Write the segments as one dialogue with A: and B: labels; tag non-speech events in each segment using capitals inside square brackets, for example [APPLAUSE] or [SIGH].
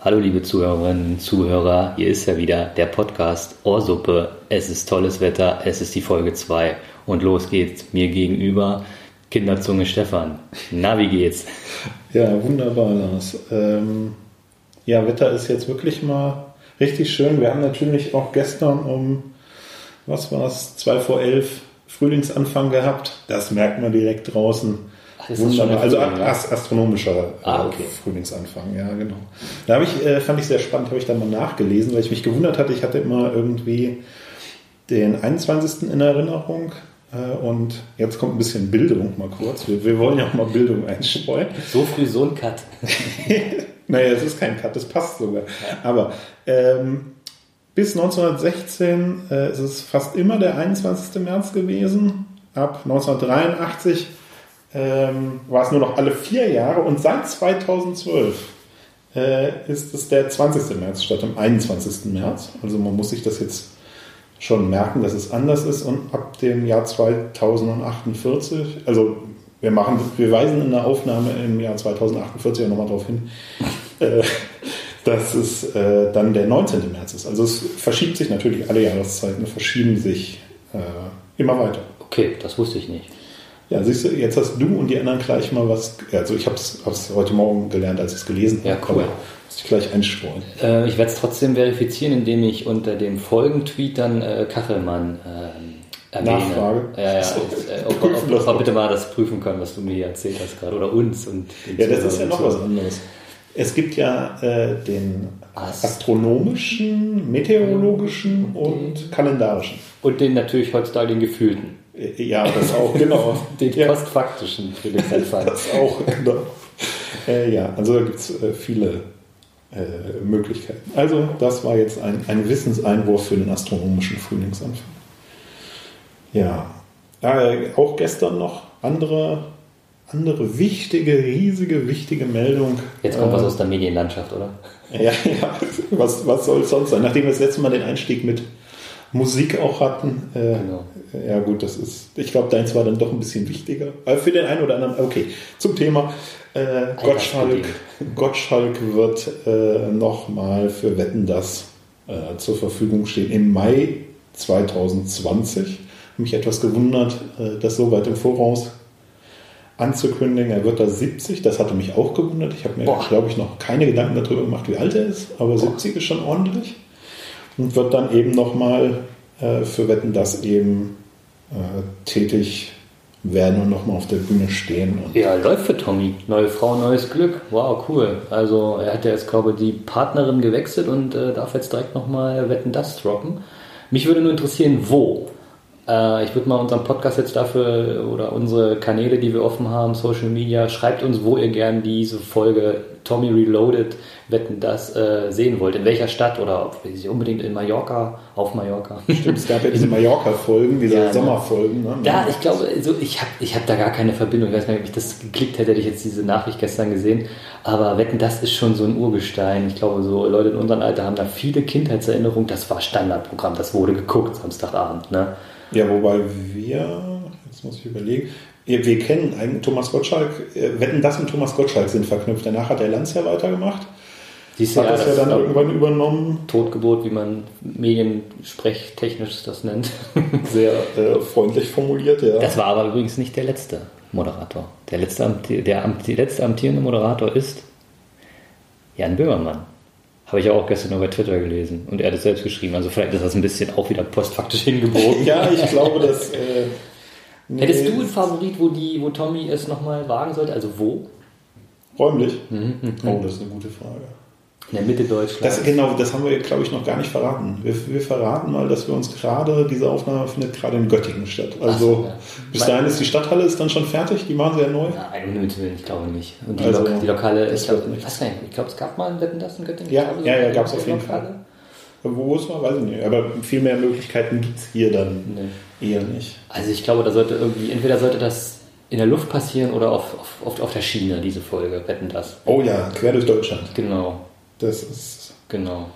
A: Hallo liebe Zuhörerinnen und Zuhörer, hier ist ja wieder der Podcast Ohrsuppe. Es ist tolles Wetter, es ist die Folge 2 und los geht's. Mir gegenüber Kinderzunge Stefan. Na, wie geht's?
B: Ja, wunderbar, Lars. Ähm, ja, Wetter ist jetzt wirklich mal richtig schön. Wir haben natürlich auch gestern um, was war es, 2 vor 11 Frühlingsanfang gehabt. Das merkt man direkt draußen.
A: Das
B: Wunderbar.
A: der
B: Also
A: Frühling,
B: ast astronomischer
A: Ah,
B: äh,
A: okay.
B: Frühlingsanfang, ja, genau. Da habe ich, äh, fand ich sehr spannend, habe ich dann mal nachgelesen, weil ich mich gewundert hatte. Ich hatte immer irgendwie den 21. in Erinnerung. äh, Und jetzt kommt ein bisschen Bildung mal kurz. Wir, wir wollen ja auch mal Bildung einstreuen.
A: So früh so ein Cut. [LAUGHS]
B: Naja, es ist kein Cut, das passt sogar. Aber ähm, bis 1916 äh, ist es fast immer der 21. März gewesen. Ab 1983 ähm, war es nur noch alle vier Jahre und seit 2012 äh, ist es der 20. März statt dem 21. März. Also man muss sich das jetzt schon merken, dass es anders ist und ab dem Jahr 2048, also wir machen, wir weisen in der Aufnahme im Jahr 2048 ja nochmal darauf hin, äh, dass es äh, dann der 19. März ist. Also es verschiebt sich natürlich, alle Jahreszeiten verschieben sich äh, immer weiter.
A: Okay, das wusste ich nicht.
B: Ja, siehst du, jetzt hast du und die anderen gleich mal was, also ich habe es heute Morgen gelernt, als ich es gelesen
A: Ja,
B: habe.
A: cool.
B: aber Muss ich gleich einstreuen.
A: Äh, ich werde es trotzdem verifizieren, indem ich unter dem Folgentweet dann äh, Kachelmann ähm, erwähne.
B: Nachfrage.
A: Ja, ja.
B: So.
A: Äh, ob, ob, ob
B: noch.
A: bitte mal das prüfen können, was du mir hier erzählt hast gerade. Oder uns. Und
B: Ja, das ist ja noch was anderes. Es gibt ja äh, den
A: Ast-
B: astronomischen, meteorologischen und kalendarischen.
A: Und den natürlich heutzutage den gefühlten.
B: Äh, Ja, das auch, genau. [LAUGHS]
A: Den
B: ja,
A: postfaktischen für den [LAUGHS] Fall.
B: das auch, genau. Äh, ja, also da gibt es äh, viele äh, Möglichkeiten. Also, das war jetzt ein, ein Wissenseinwurf für den astronomischen Frühlingsanfang. Ja, äh, auch gestern noch andere, andere wichtige, riesige, wichtige Meldung.
A: Jetzt kommt was
B: Äh,
A: aus der Medienlandschaft, oder? [LAUGHS]
B: Ja, ja. Was, was soll es sonst sein? Nachdem wir das letzte Mal den Einstieg mit Musik auch hatten. Äh,
A: Genau.
B: Ja, gut, das ist. Ich glaube, deins war dann doch ein bisschen wichtiger. Aber für den einen oder anderen. Okay, zum Thema. Äh, Gottschalk, Gottschalk wird äh, nochmal für Wetten das äh, zur Verfügung stehen im Mai 2020. Mich etwas gewundert, äh, das so weit im Voraus anzukündigen. Er wird da 70, das hatte mich auch gewundert. Ich habe mir,
A: Boah.
B: glaube ich, noch keine Gedanken darüber gemacht, wie alt er ist, aber 70 ist schon ordentlich. Und wird dann eben nochmal äh, für Wetten das eben äh, tätig werden und nochmal auf der Bühne stehen. Und
A: Ja, läuft für Tommy. Neue Frau, neues Glück. Wow, cool. Also er hat ja jetzt, glaube ich, die Partnerin gewechselt und äh, darf jetzt direkt nochmal Wetten das droppen. Mich würde nur interessieren, wo. Äh, ich würde mal unseren Podcast jetzt dafür oder unsere Kanäle, die wir offen haben, Social Media, schreibt uns, wo ihr gern diese Folge Tommy Reloaded Wetten das äh, sehen wollt. In welcher Stadt oder ob sie unbedingt in Mallorca, auf Mallorca. [LAUGHS]
B: Stimmt, es gab ja diese [LAUGHS] Mallorca-Folgen, diese
A: Ja, ne?
B: Sommerfolgen. Ne?
A: Ja, ich glaube, also ich habe ich hab da gar keine Verbindung. Ich weiß nicht, ob ich das geklickt hätte, hätte ich jetzt diese Nachricht gestern gesehen. Aber Wetten, das ist schon so ein Urgestein. Ich glaube, so Leute in unserem Alter haben da viele Kindheitserinnerungen. Das war Standardprogramm, das wurde geguckt Samstagabend. Ne?
B: Ja, wobei wir, jetzt muss ich überlegen, wir wir kennen einen Thomas Gottschalk, äh, Wetten das und Thomas Gottschalk sind verknüpft. Danach hat der Lanz ja weitergemacht,
A: Siehst du,
B: hat das ja dann irgendwann übernommen.
A: Totgebot, wie man mediensprechtechnisch das nennt. [LAUGHS]
B: Sehr äh, freundlich formuliert, ja.
A: Das war aber übrigens nicht der letzte Moderator. Der letzte, der, am- der letzte amtierende Moderator ist Jan Böhmermann. Habe ich ja auch gestern nur bei Twitter gelesen. Und er hat es selbst geschrieben. Also vielleicht ist das ein bisschen auch wieder postfaktisch hingebogen. [LAUGHS]
B: ja, ich glaube, dass. [LAUGHS] Äh, nee,
A: Hättest du einen Favorit, wo, die, wo Tommy es nochmal wagen sollte? Also wo?
B: Räumlich?
A: Mhm,
B: Oh, das ist eine gute Frage.
A: In der Mitte Deutschlands.
B: Das, genau, das haben wir, glaube ich, noch gar nicht verraten. Wir, wir verraten mal, dass wir uns gerade, diese Aufnahme findet gerade in Göttingen statt. Also
A: so, ja.
B: bis dahin ist die Stadthalle ist dann schon fertig, die machen sie ja neu.
A: Nein, Willen, ich glaube nicht. Und die,
B: Also,
A: Lok die Lokale, ich glaube, glaube, es gab mal ein Wetten das in Göttingen.
B: Ja,
A: glaube, so
B: ja, ja,
A: eine
B: gab's auf jeden
A: Lokale.
B: Wo es war, weiß ich nicht. Aber viel mehr Möglichkeiten gibt es hier dann
A: Nee.
B: eher nicht.
A: Also ich glaube, da sollte irgendwie, entweder sollte das in der Luft passieren oder auf, auf, auf, auf der Schiene, diese Folge, wetten das.
B: Oh ja, quer durch Deutschland.
A: Genau,
B: Das ist.
A: genau.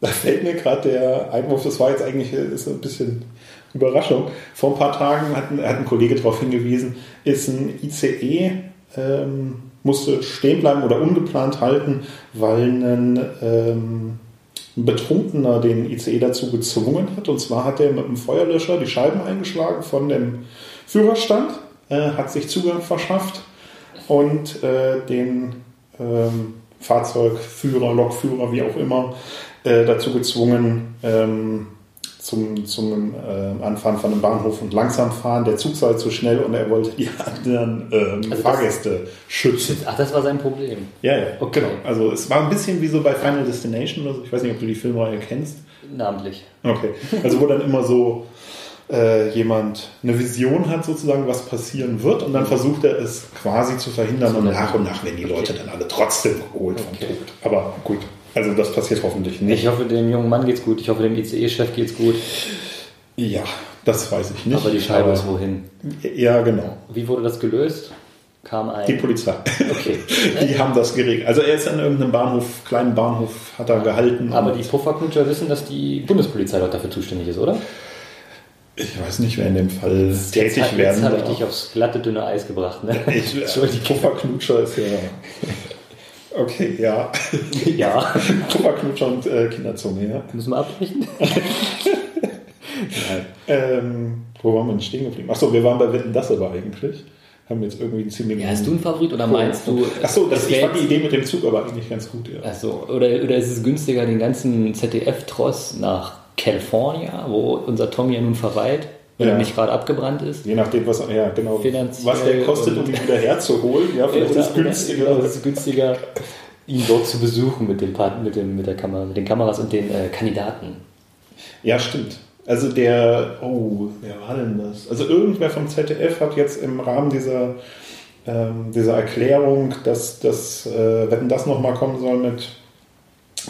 B: Da fällt mir gerade der Einwurf, das war jetzt eigentlich ist ein bisschen Überraschung. Vor ein paar Tagen hat ein, hat ein Kollege darauf hingewiesen, ist ein ICE ähm, musste stehen bleiben oder ungeplant halten, weil ein ähm, Betrunkener den ICE dazu gezwungen hat. Und zwar hat er mit einem Feuerlöscher die Scheiben eingeschlagen von dem Führerstand, äh, hat sich Zugang verschafft und äh, den ähm, Fahrzeugführer, Lokführer, wie auch immer, äh, dazu gezwungen, ähm, zum, zum äh, Anfahren von einem Bahnhof und langsam fahren. Der Zug sei zu schnell und er wollte die [LAUGHS] anderen ähm, also Fahrgäste schützen.
A: Ach, das war sein Problem.
B: Ja, ja, okay. genau. Also es war ein bisschen wie so bei Final Destination oder so. Ich weiß nicht, ob du die Filmreihe kennst.
A: Namentlich.
B: Okay. Also wo dann immer so äh, jemand eine Vision hat, sozusagen, was passieren wird, und dann mhm. versucht er es quasi zu verhindern und nach und nach werden die Leute okay. dann alle trotzdem geholt vom Tod. Aber gut, also das passiert hoffentlich nicht.
A: Ich hoffe, dem jungen Mann geht's gut. Ich hoffe, dem ICE-Chef geht's gut.
B: Ja, das weiß ich nicht.
A: Aber die Scheibe ist wohin?
B: Ja, genau.
A: Wie wurde das gelöst? Kam ein.
B: Die Polizei. Okay. [LAUGHS] die haben das geregelt. Also er ist an irgendeinem Bahnhof, kleinen Bahnhof, hat er gehalten.
A: Aber die Pufferknutscher wissen, dass die Bundespolizei dort dafür zuständig ist, oder?
B: Ich weiß nicht, wer in dem Fall tätig
A: jetzt,
B: werden
A: Jetzt habe ich dich aufs glatte, dünne Eis gebracht. Ne? [LAUGHS]
B: Ich, die Pufferknutscher ist ja... [LAUGHS] Okay, ja. [LAUGHS]
A: Ja.
B: Pufferknutscher und äh, Kinderzunge, ja.
A: Müssen wir abbrechen?
B: ähm, wo waren wir denn stehen geblieben? Achso, wir waren bei Wetten, das aber eigentlich. Haben jetzt irgendwie einen ziemlich.
A: Ja, hast du einen Favorit oder meinst du.
B: Achso, das, ich fand die Idee mit dem Zug aber eigentlich ganz gut, ja.
A: Achso, oder, oder ist es günstiger, den ganzen ZDF-Tross nach California, wo unser Tommy ja nun verweilt, wenn ja. er nicht gerade abgebrannt ist.
B: Je nachdem, was, ja, genau, was der kostet, um ihn wieder herzuholen. Ja, vielleicht ist es günstiger.
A: Genau, ist günstiger, ihn dort zu besuchen mit, dem, mit, dem, mit, der Kamera, mit den Kameras und den äh, Kandidaten.
B: Ja, stimmt. Also der, oh, wer war denn das? Also irgendwer vom ZDF hat jetzt im Rahmen dieser, ähm, dieser Erklärung, dass, dass äh, wenn das nochmal kommen soll mit,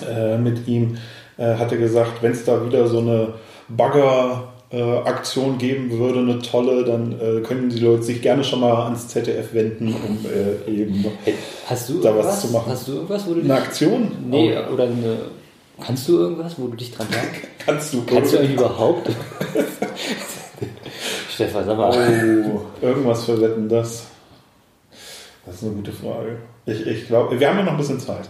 B: äh, mit ihm, äh, hatte gesagt, wenn es da wieder so eine Bagger äh, Aktion geben würde, eine tolle, dann äh, können die Leute sich gerne schon mal ans ZDF wenden, um äh, eben
A: hast du da was zu machen. Hast du irgendwas, wo du
B: eine Aktion?
A: Nee, oh. oder eine. Kannst du irgendwas, wo du dich dran [LAUGHS] sagst?
B: Kannst du?
A: Kannst du eigentlich überhaupt? [LAUGHS] Stefan, sag mal.
B: Oh, irgendwas für Wetten, das. Das ist eine gute Frage. Ich, ich glaube, wir haben ja noch ein bisschen Zeit.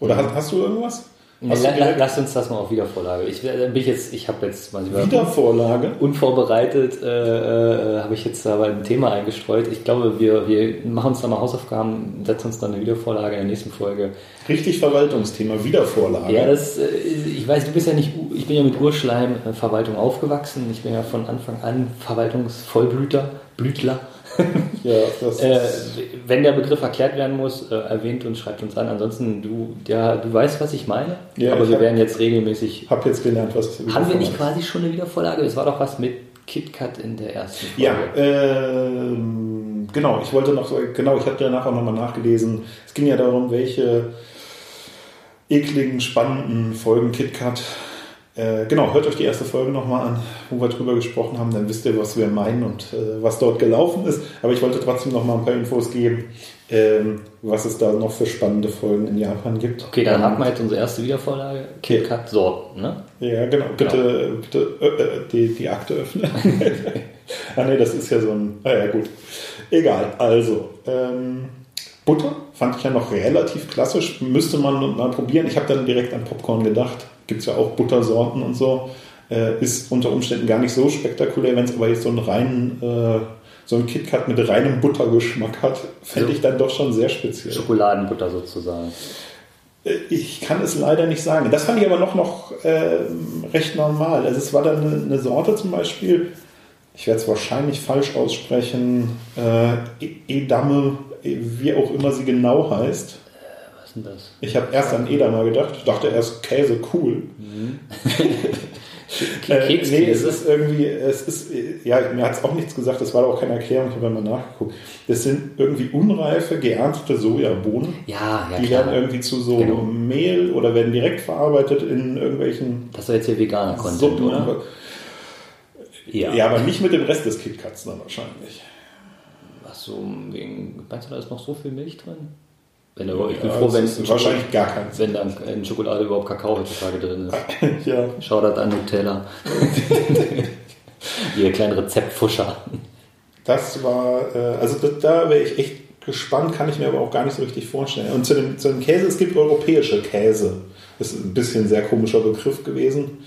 B: Oder mhm. hast, hast du irgendwas?
A: Nee, la, lass uns das mal auf Wiedervorlage. Ich, äh, bin jetzt, ich habe jetzt
B: mal Wiedervorlage?
A: Unvorbereitet äh, äh, habe ich jetzt aber ein Thema eingestreut. Ich glaube, wir, wir machen uns da mal Hausaufgaben, setzen uns dann eine Wiedervorlage in der nächsten Folge.
B: Richtig Verwaltungsthema, Wiedervorlage.
A: Ja, das, äh, ich weiß, du bist ja nicht, ich bin ja mit Urschleim Verwaltung aufgewachsen. Ich bin ja von Anfang an Verwaltungsvollblüter, Blütler. [LAUGHS] ja, äh, wenn der Begriff erklärt werden muss, äh, erwähnt uns, schreibt uns an. Ansonsten, du, ja, du weißt, was ich meine. Ja, aber ich wir hab, werden jetzt regelmäßig.
B: Ich habe jetzt gelernt, was.
A: Haben wir nicht quasi schon eine Wiedervorlage? Es war doch was mit KitKat in der ersten
B: Folge. Ja, äh, genau. Ich wollte noch, genau, ich habe danach auch nochmal nachgelesen. Es ging ja darum, welche ekligen, spannenden Folgen KitKat äh, genau, hört euch die erste Folge nochmal an, wo wir drüber gesprochen haben, dann wisst ihr, was wir meinen und äh, was dort gelaufen ist. Aber ich wollte trotzdem nochmal ein paar Infos geben, ähm, was es da noch für spannende Folgen in Japan gibt.
A: Okay, dann haben wir jetzt unsere erste Wiedervorlage. KitKat Sorten, ne?
B: Ja, genau. Bitte, genau. bitte äh, äh, die, die Akte öffnen. [LAUGHS] ah ne, das ist ja so ein... Ah ja, gut. Egal, also... Ähm, Butter fand ich ja noch relativ klassisch. Müsste man mal probieren. Ich habe dann direkt an Popcorn gedacht gibt es ja auch Buttersorten und so. Äh, ist unter Umständen gar nicht so spektakulär, wenn es aber jetzt so einen reinen, äh, so ein KitKat mit reinem Buttergeschmack hat, fände also ich dann doch schon sehr speziell.
A: Schokoladenbutter sozusagen.
B: Äh, ich kann es leider nicht sagen. Das fand ich aber noch, noch äh, recht normal. Also es war dann eine, eine Sorte zum Beispiel, ich werde es wahrscheinlich falsch aussprechen, äh, e-, Edame, wie auch immer sie genau heißt
A: denn das?
B: Ich habe erst an Edamer gedacht. Ich dachte erst Käse cool. Mhm. [LAUGHS] äh, nee, es ist irgendwie, es ist, ja, mir hat es auch nichts gesagt, das war auch keine Erklärung, ich habe mal nachgeguckt. Das sind irgendwie unreife, geerntete Sojabohnen.
A: Ja, ja,
B: Die klar. werden irgendwie zu so genau. Mehl oder werden direkt verarbeitet in irgendwelchen.
A: Das ist jetzt hier veganer Content, oder?
B: Ja. ja, aber nicht mit dem Rest des KitKats dann wahrscheinlich.
A: Ach so, wegen, meinst du, da ist noch so viel Milch drin?
B: Wenn er, ich bin ja, froh, wenn wahrscheinlich gar keins.
A: Wenn dann in Schokolade überhaupt Kakao heutzutage drin ist. [LAUGHS]
B: ja.
A: Schaut an Nutella. [LAUGHS] Ihr kleinen Rezeptfuscher.
B: Das war, äh, also da, da wäre ich echt gespannt, kann ich mir aber auch gar nicht so richtig vorstellen. Und zu dem, zu dem Käse, es gibt europäische Käse. Das ist ein bisschen ein sehr komischer Begriff gewesen.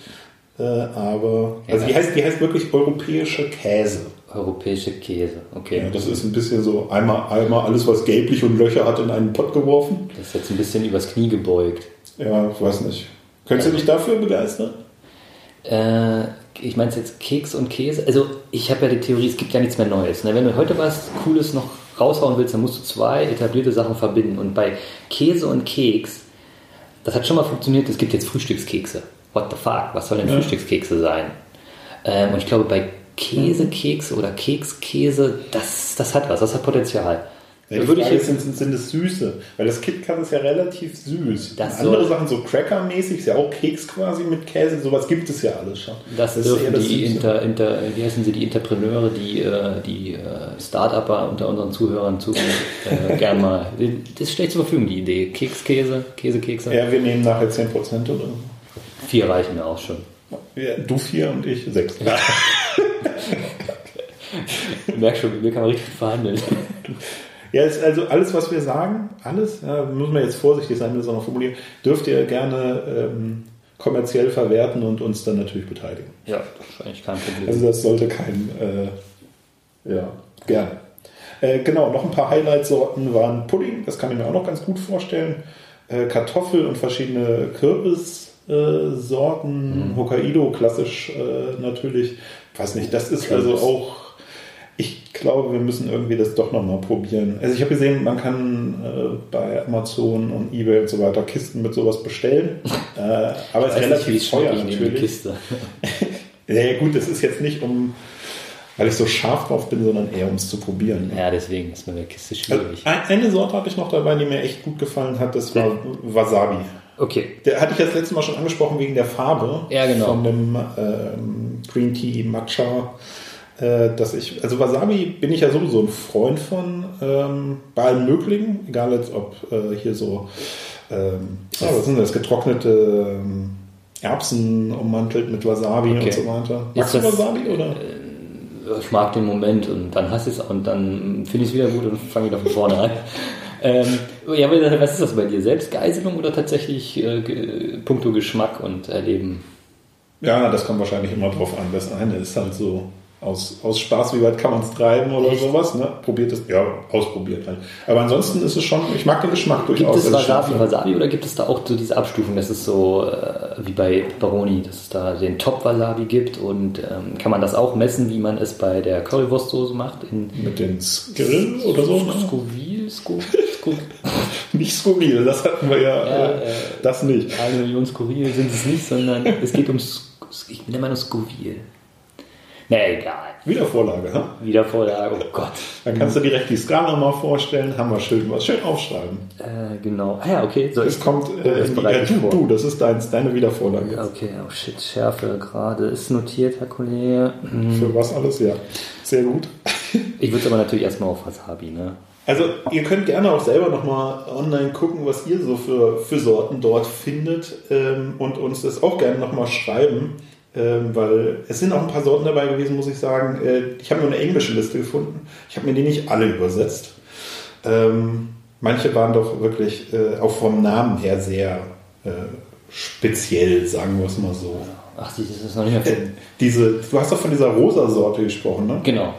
B: Äh, aber, also die heißt, die heißt wirklich europäische Käse.
A: Europäische Käse, okay.
B: Ja, das ist ein bisschen so einmal, einmal alles, was gelblich und Löcher hat, in einen Pott geworfen.
A: Das ist jetzt ein bisschen übers Knie gebeugt.
B: Ja, ich weiß nicht. Könntest du dich dafür begeistern?
A: Äh, ich meine jetzt Keks und Käse. Also ich habe ja die Theorie, es gibt ja nichts mehr Neues. Ne? Wenn du heute was Cooles noch raushauen willst, dann musst du zwei etablierte Sachen verbinden. Und bei Käse und Keks, das hat schon mal funktioniert, es gibt jetzt Frühstückskekse. What the fuck? Was soll denn
B: Ja.
A: Frühstückskekse sein? Ähm, und ich glaube, bei Käsekekse oder Kekskäse, das, das hat was, das hat Potenzial.
B: Ja,
A: Würde ich
B: Frage
A: jetzt
B: ist, sind, sind es Süße? Weil das KitKat ist ja relativ süß.
A: Das
B: Andere Sachen, so Cracker-mäßig, ist ja auch Keks quasi mit Käse, sowas gibt es ja alles schon.
A: Das,
B: ist eher
A: dürfen
B: das
A: die. Inter, Inter, wie heißen sie, die Interpreneure, die, äh, die äh, Start-Upper unter unseren Zuhörern zu äh, gern mal. Das steht zur Verfügung, die Idee. Kekskäse, Käsekekse.
B: Ja, wir nehmen nachher 10% oder.
A: Vier reichen mir auch schon.
B: Ja, du vier und ich sechs. [LAUGHS]
A: Ich merke schon, mit mir kann man richtig verhandeln.
B: Ja, ist also alles, was wir sagen, alles, ja, muss man jetzt vorsichtig sein mit so einer Formulierung, dürft ihr gerne ähm, kommerziell verwerten und uns dann natürlich beteiligen.
A: Ja, das ist eigentlich kein Problem.
B: Also das sollte kein, äh, ja, gerne. Äh, genau, noch ein paar Highlight-Sorten waren Pudding, das kann ich mir auch noch ganz gut vorstellen. Äh, Kartoffel und verschiedene Kürbissorten, äh, Sorten. Hokkaido, klassisch äh, natürlich. Weiß nicht, das ist
A: Kürbis.
B: also auch, ich glaube, wir müssen irgendwie das doch nochmal probieren. Also ich habe gesehen, man kann äh, bei Amazon und Ebay und so weiter Kisten mit sowas bestellen. [LAUGHS] äh, aber es ist
A: nicht,
B: relativ
A: es
B: teuer natürlich.
A: Kiste. [LAUGHS]
B: Ja, gut, das ist jetzt nicht um, weil ich so scharf drauf bin, sondern eher um es zu probieren.
A: Ja, deswegen ist mir der Kiste
B: Also,
A: schwierig.
B: ein- eine Sorte hatte ich noch dabei, die mir echt gut gefallen hat, das war Wasabi.
A: Okay,
B: Der hatte ich das letzte Mal schon angesprochen wegen der Farbe.
A: Ja, genau.
B: Von dem ähm, Green Tea Matcha. Äh, dass ich, also Wasabi bin ich ja sowieso ein Freund von, ähm, bei allen möglichen, egal jetzt ob äh, hier so, ähm, ja, was sind das, getrocknete ähm, Erbsen ummantelt mit Wasabi
A: Okay.
B: und so weiter. Magst du Wasabi oder?
A: ich mag den Moment und dann hasse ich es und dann finde ich es wieder gut und fange wieder von vorne an. [LAUGHS] ähm, ja, aber was ist das bei dir? Selbstgeiselung oder tatsächlich äh, puncto Geschmack und Erleben?
B: Ja, das kommt wahrscheinlich immer drauf an. Das eine ist halt so aus, aus Spaß, wie weit kann man es treiben oder sowas. Ne? Probiert es, ja, ausprobiert halt. Aber ansonsten ist es schon, ich mag den Geschmack
A: Gibt
B: durchaus.
A: es
B: also
A: Wasabi. Wasabi oder gibt es da auch so diese Abstufung, dass es so äh, wie bei Pepperoni, dass es da den Top-Wasabi gibt und ähm, kann man das auch messen, wie man es bei der Currywurstsoße macht? In
B: Mit den Skill oder so. Ne?
A: Scoville, Sco, Sco, [LAUGHS]
B: Nicht skurril, das hatten wir ja,
A: Ja,
B: äh,
A: äh,
B: das nicht.
A: eine Million Scoville sind es nicht, sondern es geht um, Sc- ich nenne mal nur Scoville. Na egal.
B: Wiedervorlage, ha?
A: Wiedervorlage, oh Gott.
B: Dann kannst du direkt die Skala mal vorstellen, haben wir schön was schön aufschreiben.
A: Äh, genau. Ah ja, okay. Soll
B: Es kommt, äh,
A: das
B: in die, äh, du, das ist deins, deine Wiedervorlage jetzt.
A: Okay, oh shit, Schärfe gerade ist notiert, Herr Kollege. Hm.
B: Für was alles, ja. Sehr gut. [LAUGHS]
A: Ich würde es aber natürlich erstmal auf Wasabi, ne?
B: Also ihr könnt gerne auch selber nochmal online gucken, was ihr so für, für Sorten dort findet ähm, und uns das auch gerne nochmal schreiben, ähm, weil es sind auch ein paar Sorten dabei gewesen, muss ich sagen. Äh, ich habe nur eine englische Liste gefunden. Ich habe mir die nicht alle übersetzt. Ähm, manche waren doch wirklich äh, auch vom Namen her sehr äh, speziell, sagen wir es mal so.
A: Ach, das ist noch nicht mehr
B: Äh, diese, du hast doch von dieser rosa Sorte gesprochen, ne?
A: Genau.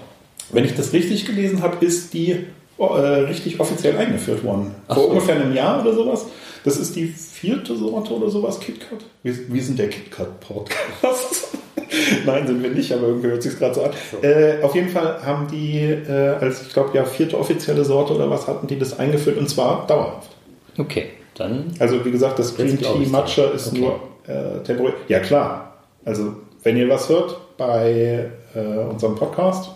B: Wenn ich das richtig gelesen habe, ist die richtig offiziell eingeführt worden.
A: Ach
B: Vor
A: so.
B: ungefähr einem Jahr oder sowas. Das ist die vierte Sorte oder sowas, KitKat. Wir, wir sind der KitKat-Podcast. [LAUGHS] Nein, sind wir nicht, aber irgendwie hört sich gerade so an.
A: So.
B: Äh, auf jeden Fall haben die äh, als, ich glaube, ja, vierte offizielle Sorte oder was hatten die das eingeführt und zwar dauerhaft.
A: Okay, dann.
B: Also wie gesagt, das Green Tea Matcha ist
A: Okay.
B: nur äh, temporär. Ja klar. Also wenn ihr was hört bei äh, unserem Podcast,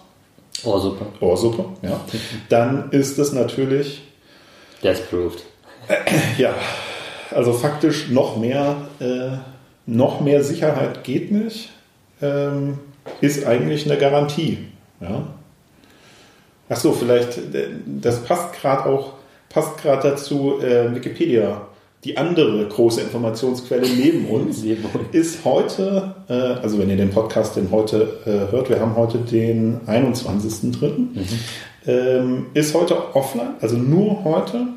A: Oh, super.
B: Ohrsuppe, ja, dann ist es natürlich,
A: That's proved. [CLEARS THROAT]
B: ja, also faktisch noch mehr, äh, noch mehr Sicherheit geht nicht, ähm, ist eigentlich eine Garantie. Ja. Ach so, vielleicht, äh, das passt gerade auch, passt gerade dazu, äh, Wikipedia, die andere große Informationsquelle neben [LAUGHS] uns.
A: Neben uns.
B: ist heute, äh, also wenn ihr den Podcast denn heute äh, hört, wir haben heute den 21.03. Ähm, ist heute offline, also nur heute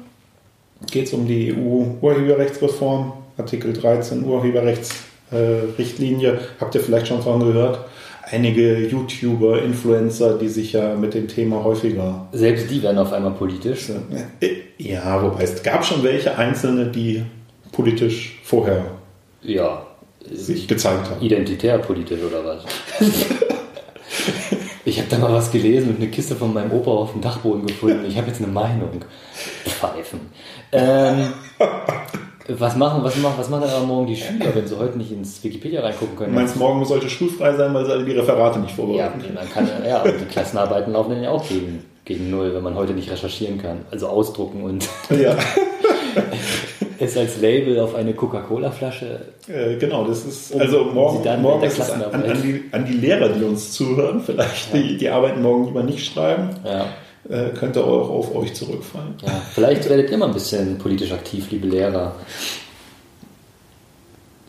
B: geht es um die EU-Urheberrechtsreform, Artikel 13 Urheberrechtsrichtlinie. Äh, Habt ihr vielleicht schon von gehört? Einige YouTuber, Influencer, die sich ja mit dem Thema häufiger.
A: Selbst die werden auf einmal politisch.
B: Ja, wobei es gab schon welche Einzelne, die politisch vorher
A: ja,
B: sich gezeigt haben.
A: Identitär politisch oder was? ich habe da mal was gelesen und eine Kiste von meinem Opa auf dem Dachboden gefunden. Ich habe jetzt eine Meinung. Pfeifen. Ähm, was machen, was machen, was machen dann aber morgen die Schüler, wenn sie heute nicht ins Wikipedia reingucken können?
B: Du meinst, morgen sollte schulfrei sein, weil sie alle die Referate nicht vorbereiten?
A: Ja, man kann, ja, und die Klassenarbeiten laufen dann ja auch gegen, gegen Null, wenn man heute nicht recherchieren kann. Also ausdrucken und [LAUGHS]
B: ja. [LAUGHS]
A: es als Label auf eine Coca-Cola-Flasche.
B: Äh, genau, das ist, um, also morgen, morgen ist es an, an, die, an die Lehrer, die uns zuhören, vielleicht, ja. die, die Arbeiten morgen lieber nicht schreiben.
A: Ja
B: äh, könnte auch auf euch zurückfallen.
A: Ja, vielleicht werdet ihr mal ein bisschen politisch aktiv, liebe Lehrer.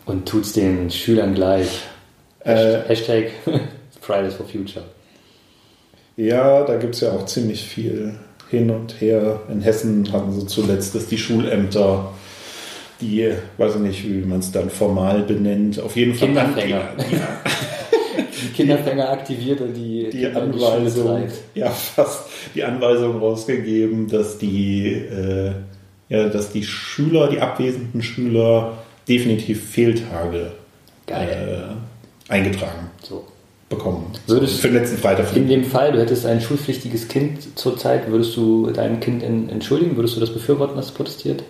A: Und tut es den Schülern gleich. Äh, Hashtag [LAUGHS] Fridays for Future.
B: Ja, da gibt es ja auch ziemlich viel hin und her. In Hessen hatten sie zuletzt, dass die Schulämter die, weiß ich nicht, wie man es dann formal benennt, auf jeden Fall.
A: Kinderfänger. Die, die [LAUGHS] Kinderfänger aktiviert und die,
B: die Anweisung, ja fast die Anweisung rausgegeben, dass die, äh, ja, dass die Schüler, die abwesenden Schüler definitiv Fehltage äh, eingetragen so. bekommen.
A: Würdest für den letzten Freitag. In dem Fall, du hättest ein schulpflichtiges Kind zurzeit, würdest du deinem Kind entschuldigen? Würdest du das befürworten, dass es protestiert?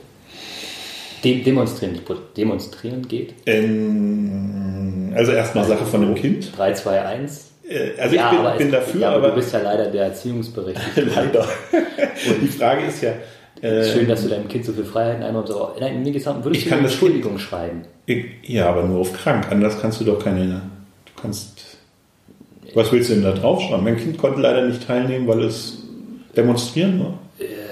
A: De demonstrieren, demonstrieren geht?
B: In, also erstmal Sache von dem Kind.
A: 3, 2, 1.
B: Also ja, ich bin, bin dafür,
A: ja, aber, aber, du bist ja leider der Erziehungsberechtigte. [LAUGHS]
B: leider. Und die Frage ist ja...
A: Äh, Schön, dass du deinem Kind so viel Freiheiten einräumst, aber nein, mir gesagt, würdest
B: ich du eine
A: Entschuldigung kind, schreiben?
B: Ich, ja, aber nur auf krank. Anders kannst du doch keine... Du kannst... Was willst du denn da draufschreiben? Mein Kind konnte leider nicht teilnehmen, weil es demonstrieren war.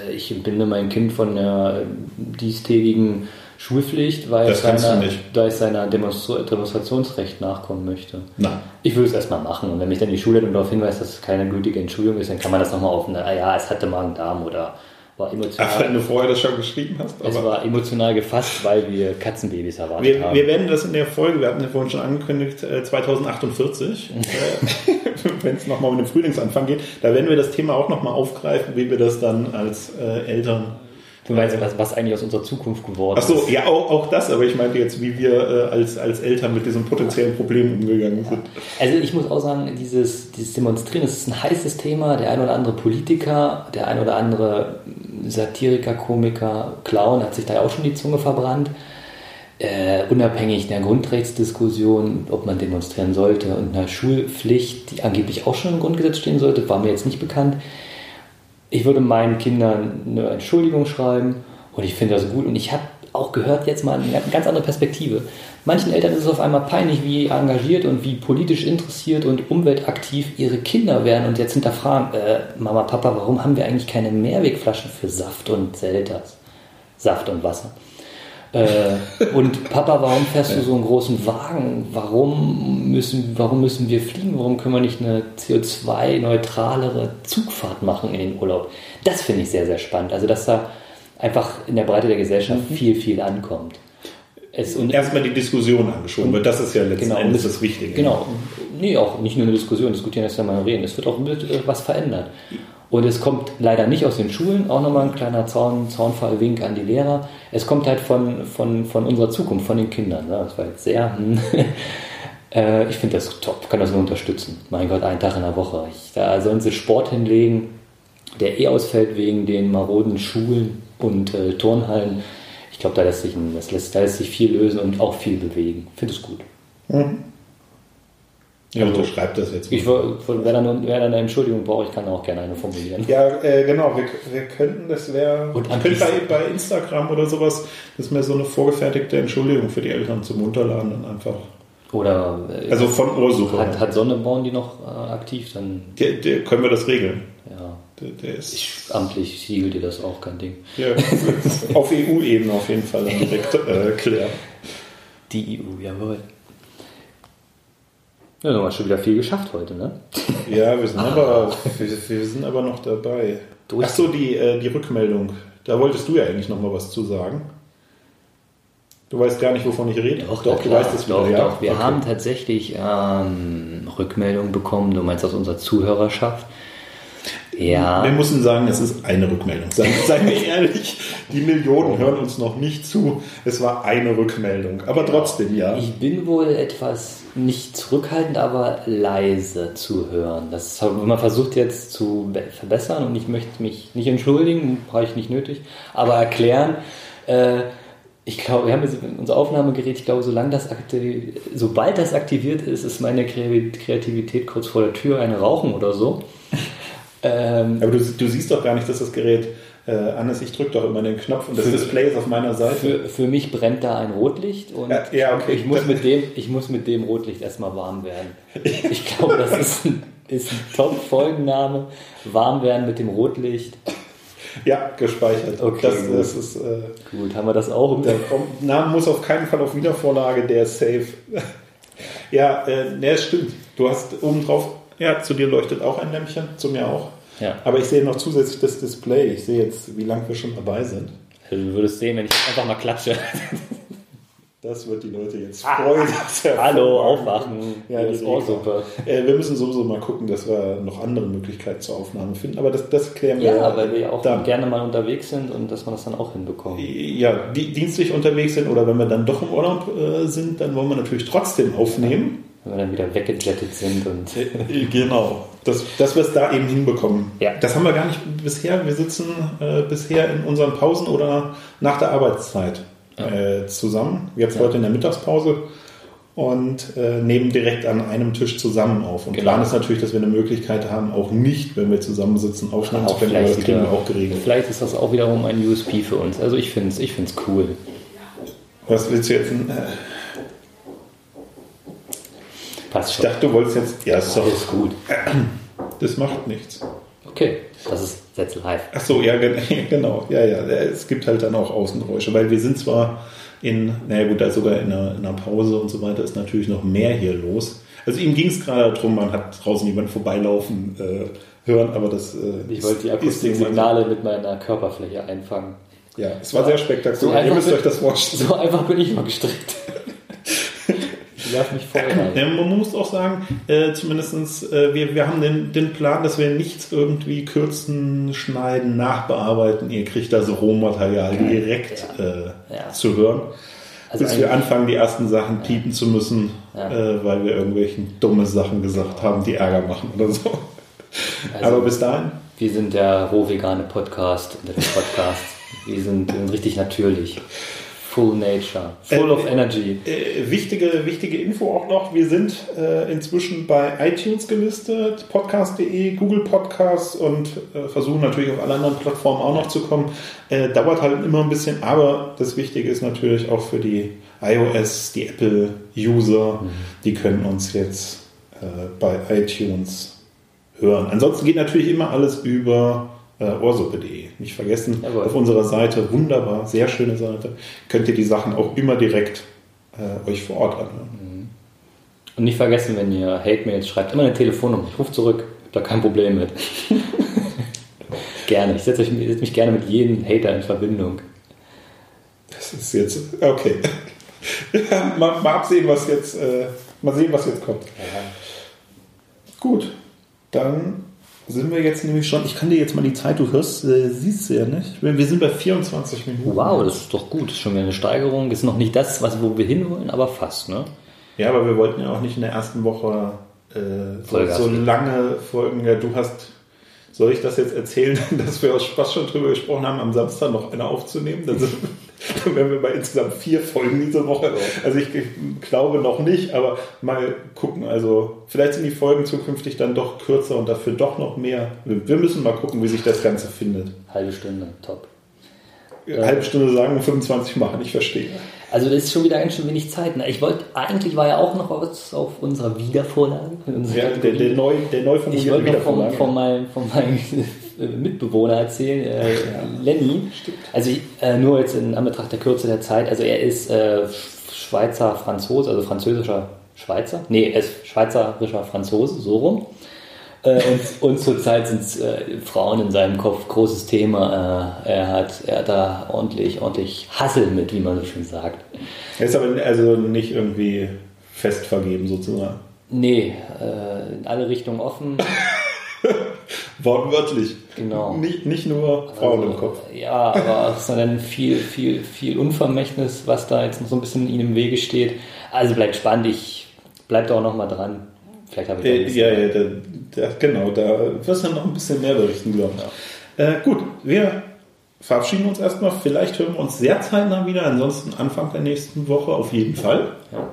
A: Äh, ich entbinde mein Kind von der diestägigen Schulpflicht, weil ich, seiner, da ich seiner Demonstra Demonstrationsrecht nachkommen möchte.
B: Nein.
A: Ich würde es erstmal machen und wenn mich dann die Schulleitung darauf hinweist, dass es keine gültige Entschuldigung ist, dann kann man das nochmal auf eine, ah ja, es hatte Magen-Darm oder war emotional.
B: Ach, wenn du vorher das schon geschrieben hast.
A: es war emotional gefasst, weil wir Katzenbabys erwartet
B: wir,
A: haben.
B: Wir werden das in der Folge, wir hatten ja vorhin schon angekündigt, 2048, äh, wenn es nochmal um den Frühlingsanfang geht, da werden wir das Thema auch nochmal aufgreifen, wie wir das dann als äh, Eltern
A: Du meinst, was, was eigentlich aus unserer Zukunft geworden
B: ist? Achso, ja, auch, auch das, aber ich meinte jetzt, wie wir äh, als, als Eltern mit diesem potenziellen Problem umgegangen sind.
A: Also ich muss auch sagen, dieses, dieses Demonstrieren, das ist ein heißes Thema. Der ein oder andere Politiker, der ein oder andere Satiriker, Komiker, Clown hat sich da ja auch schon die Zunge verbrannt. Äh, unabhängig der Grundrechtsdiskussion, ob man demonstrieren sollte und einer Schulpflicht, die angeblich auch schon im Grundgesetz stehen sollte, war mir jetzt nicht bekannt ich würde meinen Kindern eine Entschuldigung schreiben und ich finde das gut. Und ich habe auch gehört jetzt mal eine ganz andere Perspektive. Manchen Eltern ist es auf einmal peinlich, wie engagiert und wie politisch interessiert und umweltaktiv ihre Kinder werden und jetzt hinterfragen, äh, Mama, Papa, warum haben wir eigentlich keine Mehrwegflaschen für Saft und Selters? Saft und Wasser. Äh, und Papa, warum fährst du so einen großen Wagen? Warum müssen, warum müssen wir fliegen? Warum können wir nicht eine CO2-neutralere Zugfahrt machen in den Urlaub? Das finde ich sehr, sehr spannend. Also, dass da einfach in der Breite der Gesellschaft mhm. viel, viel ankommt.
B: Erstmal die Diskussion angeschoben wird, das ist ja letzten genau, Endes das Wichtige.
A: Genau. Nee, auch nicht nur eine Diskussion, diskutieren ist ja mal reden. Es wird auch was verändert. Und es kommt leider nicht aus den Schulen, auch nochmal ein kleiner Zaun, Zaunfallwink an die Lehrer. Es kommt halt von, von, von unserer Zukunft, von den Kindern. Ne? Das war jetzt sehr. Hm. [LAUGHS] äh, ich finde das top, kann das nur unterstützen. Mein Gott, einen Tag in der Woche. Ich, da sollen sie Sport hinlegen, der eh ausfällt wegen den maroden Schulen und äh, Turnhallen. Ich glaube, da lässt sich, da lässt sich viel lösen und auch viel bewegen. Finde es gut.
B: Mhm. Ja, also, unterschreibt das jetzt.
A: Ich, wer, dann, wer dann eine Entschuldigung braucht, ich kann auch gerne eine formulieren.
B: Ja, äh, genau. Wir, wir könnten, das wäre. Könnte bei, bei Instagram oder sowas, das ist mir so eine vorgefertigte Entschuldigung für die Eltern zum Unterladen dann einfach.
A: Oder.
B: Äh, also von Ursuche.
A: Hat, hat Sonneborn die noch äh, aktiv? Dann.
B: Der, der, können wir das regeln.
A: Ja.
B: Der, der ist
A: ich, amtlich siegelt dir das auch, kein Ding.
B: Ja, auf EU-Ebene auf jeden Fall dann [LAUGHS] direkt äh, klären.
A: Die EU, jawohl. Ja, du hast schon wieder viel geschafft heute, ne?
B: Ja, wir sind, aber, wir, wir sind aber noch dabei.
A: Durch-
B: Ach so, die, äh, die Rückmeldung. Da wolltest du ja eigentlich noch mal was zu sagen. Du weißt gar nicht, wovon ich rede.
A: Doch,
B: doch du weißt es
A: doch,
B: ja?
A: doch. Wir
B: Okay.
A: haben tatsächlich ähm, Rückmeldungen bekommen, du meinst aus unserer Zuhörerschaft. Ja.
B: Wir müssen sagen, es ist eine Rückmeldung. Seien wir [LAUGHS] ehrlich, die Millionen hören uns noch nicht zu. Es war eine Rückmeldung. Aber trotzdem, ja.
A: Ich bin wohl etwas nicht zurückhaltend, aber leise zu hören. Das ist, man versucht jetzt zu be- verbessern und ich möchte mich nicht entschuldigen, brauche ich nicht nötig, aber erklären. Äh, ich glaube, wir haben jetzt unser Aufnahmegerät, ich glaube, solange das sobald das aktiviert ist, ist meine Kre- Kreativität kurz vor der Tür, eine Rauchen oder so. Ähm, [LAUGHS]
B: Aber du, du siehst doch gar nicht, dass das Gerät äh, an ist. Ich drücke doch immer den Knopf und das
A: Für-
B: Display ist auf meiner Seite.
A: für, für mich brennt da ein Rotlicht und
B: Ja, ja, okay.
A: ich, muss mit dem, ich muss mit dem Rotlicht erstmal warm werden. [LAUGHS] Ich glaube, das ist ein, ist ein Top-Folgenname. Warm werden mit dem Rotlicht.
B: Ja, gespeichert.
A: Okay,
B: das,
A: gut.
B: das ist, äh,
A: Gut, haben wir das auch?
B: der Name muss auf keinen Fall auf Wiedervorlage, der ist safe. [LAUGHS] ja, äh, ne, es stimmt. Du hast oben drauf, ja, zu dir leuchtet auch ein Lämpchen, zu mir auch.
A: Ja.
B: Aber ich sehe noch zusätzlich das Display. Ich sehe jetzt, wie lange wir schon dabei sind.
A: Also, Du würdest sehen, wenn ich einfach mal klatsche. [LAUGHS]
B: Das wird die Leute jetzt freuen. [LAUGHS]
A: Ah, Hallo,
B: hervorragend.
A: aufwachen.
B: Ja,
A: das ist auch super.
B: Äh, wir müssen sowieso mal gucken, dass wir noch andere Möglichkeiten zur Aufnahme finden. Aber das, das klären wir
A: Ja, weil wir ja auch
B: dann.
A: gerne mal unterwegs sind und dass man das dann auch hinbekommt.
B: Ja, die dienstlich unterwegs sind oder wenn wir dann doch im Urlaub äh, sind, dann wollen wir natürlich trotzdem aufnehmen.
A: Wenn wir dann wieder weggejettet sind und
B: Äh, Genau. Dass, dass wir es da eben hinbekommen.
A: Ja.
B: Das haben wir gar nicht bisher. Wir sitzen äh, bisher in unseren Pausen oder nach der Arbeitszeit äh, zusammen. Jetzt
A: Ja.
B: heute in der Mittagspause und äh, nehmen direkt an einem Tisch zusammen auf. Und
A: Genau.
B: Plan ist natürlich, dass wir eine Möglichkeit haben, auch nicht, wenn wir zusammensitzen, aufnehmen zu können. Aber das kriegen wir auch geregelt.
A: vielleicht ist das auch wiederum ein USP für uns. Also ich finde es ich find's cool.
B: Was willst du jetzt? Äh,
A: Passt
B: ich
A: schon.
B: dachte, du wolltest jetzt. Ja, ist doch,
A: Alles gut. [CLEARS THROAT]
B: das macht nichts.
A: Okay, das ist jetzt live.
B: Ach so, ja, gen- [LAUGHS] genau. Ja, ja. Es gibt halt dann auch Außengeräusche, weil wir sind zwar in, naja gut, da sogar in einer, in einer Pause und so weiter ist natürlich noch mehr hier los. Also ihm ging es gerade darum, man hat draußen jemanden vorbeilaufen äh, hören, aber das äh,
A: Ich wollte die
B: ist-
A: akustischen
B: ist-
A: Signale mit meiner Körperfläche einfangen.
B: Ja, es war sehr spektakulär. Ihr
A: einfach
B: müsst
A: bin-
B: euch das vorstellen.
A: So einfach bin ich mal gestrickt. Ich werf mich voll rein.
B: Ja, man muss auch sagen, äh, zumindest äh, wir, wir haben den, den Plan, dass wir nichts irgendwie kürzen, schneiden, nachbearbeiten. Ihr kriegt da so Rohmaterial direkt äh,
A: Ja.
B: zu hören.
A: Also
B: bis wir anfangen, die ersten Sachen piepen zu müssen,
A: Ja.
B: äh, weil wir irgendwelchen dumme Sachen gesagt haben, die Ärger machen oder so.
A: Also-
B: Aber bis dahin,
A: Wir sind der rohvegane Podcast unter den Podcasts. Wir sind, sind richtig natürlich. Full Nature. Full
B: Äh,
A: of Energy.
B: äh, wichtige, wichtige Info auch noch, wir sind äh, inzwischen bei iTunes gelistet, podcast.de, Google Podcasts und äh, versuchen natürlich auf alle anderen Plattformen auch noch zu kommen. Äh, dauert halt immer ein bisschen, aber das Wichtige ist natürlich auch für die iOS, die Apple-User, die können uns jetzt äh, bei iTunes hören. Ansonsten geht natürlich immer alles über äh, ohrsuppe.de. Nicht vergessen,
A: Jawohl.
B: auf unserer Seite, wunderbar, sehr schöne Seite, könnt ihr die Sachen auch immer direkt äh, euch vor Ort anhören.
A: Und nicht vergessen, wenn ihr Hate-Mails schreibt, immer eine Telefonnummer. Ich rufe zurück. Habe da kein Problem mit. [LAUGHS] gerne. Ich setze euch- setze mich gerne mit jedem Hater in Verbindung.
B: Das ist jetzt, okay. Ja, [LAUGHS] mal, mal absehen, was jetzt, äh, mal sehen, was jetzt kommt. Gut, dann sind wir jetzt nämlich schon, ich kann dir jetzt mal die Zeit, du hörst, äh, siehst du ja nicht. Wir sind bei 24 Minuten.
A: Wow, das ist doch gut. Das ist schon wieder eine Steigerung. Ist noch nicht das, was, wo wir hinwollen, aber fast, ne?
B: Ja, aber wir wollten ja auch nicht in der ersten Woche äh, so, so lange Folgen. Ja, du hast, soll ich das jetzt erzählen, [LAUGHS] dass wir aus Spaß schon drüber gesprochen haben, am Samstag noch eine aufzunehmen? Dann, sind, [LAUGHS] dann wären wir bei insgesamt vier Folgen diese Woche. Also ich, ich glaube noch nicht, aber mal gucken. Also vielleicht sind die Folgen zukünftig dann doch kürzer und dafür doch noch mehr. Wir müssen mal gucken, wie sich das Ganze findet.
A: Halbe Stunde, top.
B: Eine halbe Stunde sagen und 25 machen, ich verstehe.
A: Also das ist schon wieder ganz schön wenig Zeit. Ne? Ich wollte, eigentlich war ja auch noch was auf unserer Wiedervorlage. unserer
B: Ja, der, der, neu, der neu
A: ich wollte noch von,
B: Wiedervorlage.
A: von, meinem, von meinem Mitbewohner erzählen, äh, Lenny. Also ich, äh, nur jetzt in Anbetracht der Kürze der Zeit. Also er ist äh, Schweizer Franzose, also französischer Schweizer. Nee, er ist schweizerischer Franzose, so rum. Äh, und, und zurzeit sind äh, Frauen in seinem Kopf großes Thema. Äh, er, hat, er hat da ordentlich, ordentlich Hassel mit, wie man so schön sagt.
B: Er ist aber also nicht irgendwie fest vergeben sozusagen.
A: Nee, äh, in alle Richtungen offen. [LAUGHS]
B: Wortwörtlich.
A: Genau.
B: Nicht, nicht nur Frauen
A: Also,
B: im Kopf.
A: Ja, aber [LAUGHS] sondern viel, viel, viel Unvermächtnis, was da jetzt noch so ein bisschen ihm im Wege steht. Also bleibt spannend, ich bleib da auch noch mal dran. Vielleicht habe ich
B: Äh, ja, ja, da, da, genau, da wirst du noch ein bisschen mehr berichten, glaube ich. Äh, gut, wir verabschieden uns erstmal. Vielleicht hören wir uns sehr zeitnah wieder, ansonsten Anfang der nächsten Woche auf jeden Fall.
A: Ja.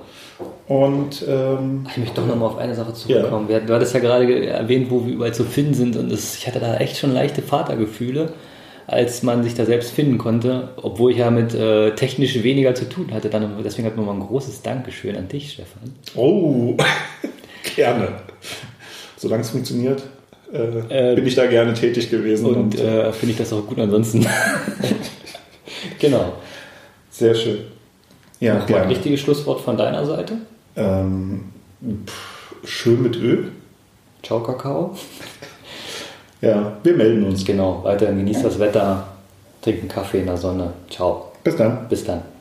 B: Und ähm,
A: Ich möchte doch noch mal auf eine Sache zurückkommen. Wir- Du hattest ja gerade ge- erwähnt, wo wir überall zu finden sind und das, ich hatte da echt schon leichte Vatergefühle, als man sich da selbst finden konnte, obwohl ich ja mit äh, technisch weniger zu tun hatte. Dann, deswegen hat nochmal ein großes Dankeschön an dich, Stefan.
B: oh, [LAUGHS] gerne. Solange es funktioniert, äh, bin ich da gerne tätig gewesen.
A: Und äh, finde ich das auch gut ansonsten. [LAUGHS] genau.
B: sehr schön. Ja,
A: Nochmal ein richtiges Schlusswort von deiner Seite.
B: Ähm, pff, schön mit Öl.
A: Ciao, Kakao.
B: Ja, wir melden uns.
A: Genau, weiterhin genießt das Wetter, trinkt einen Kaffee in der Sonne. Ciao.
B: Bis dann.
A: Bis dann.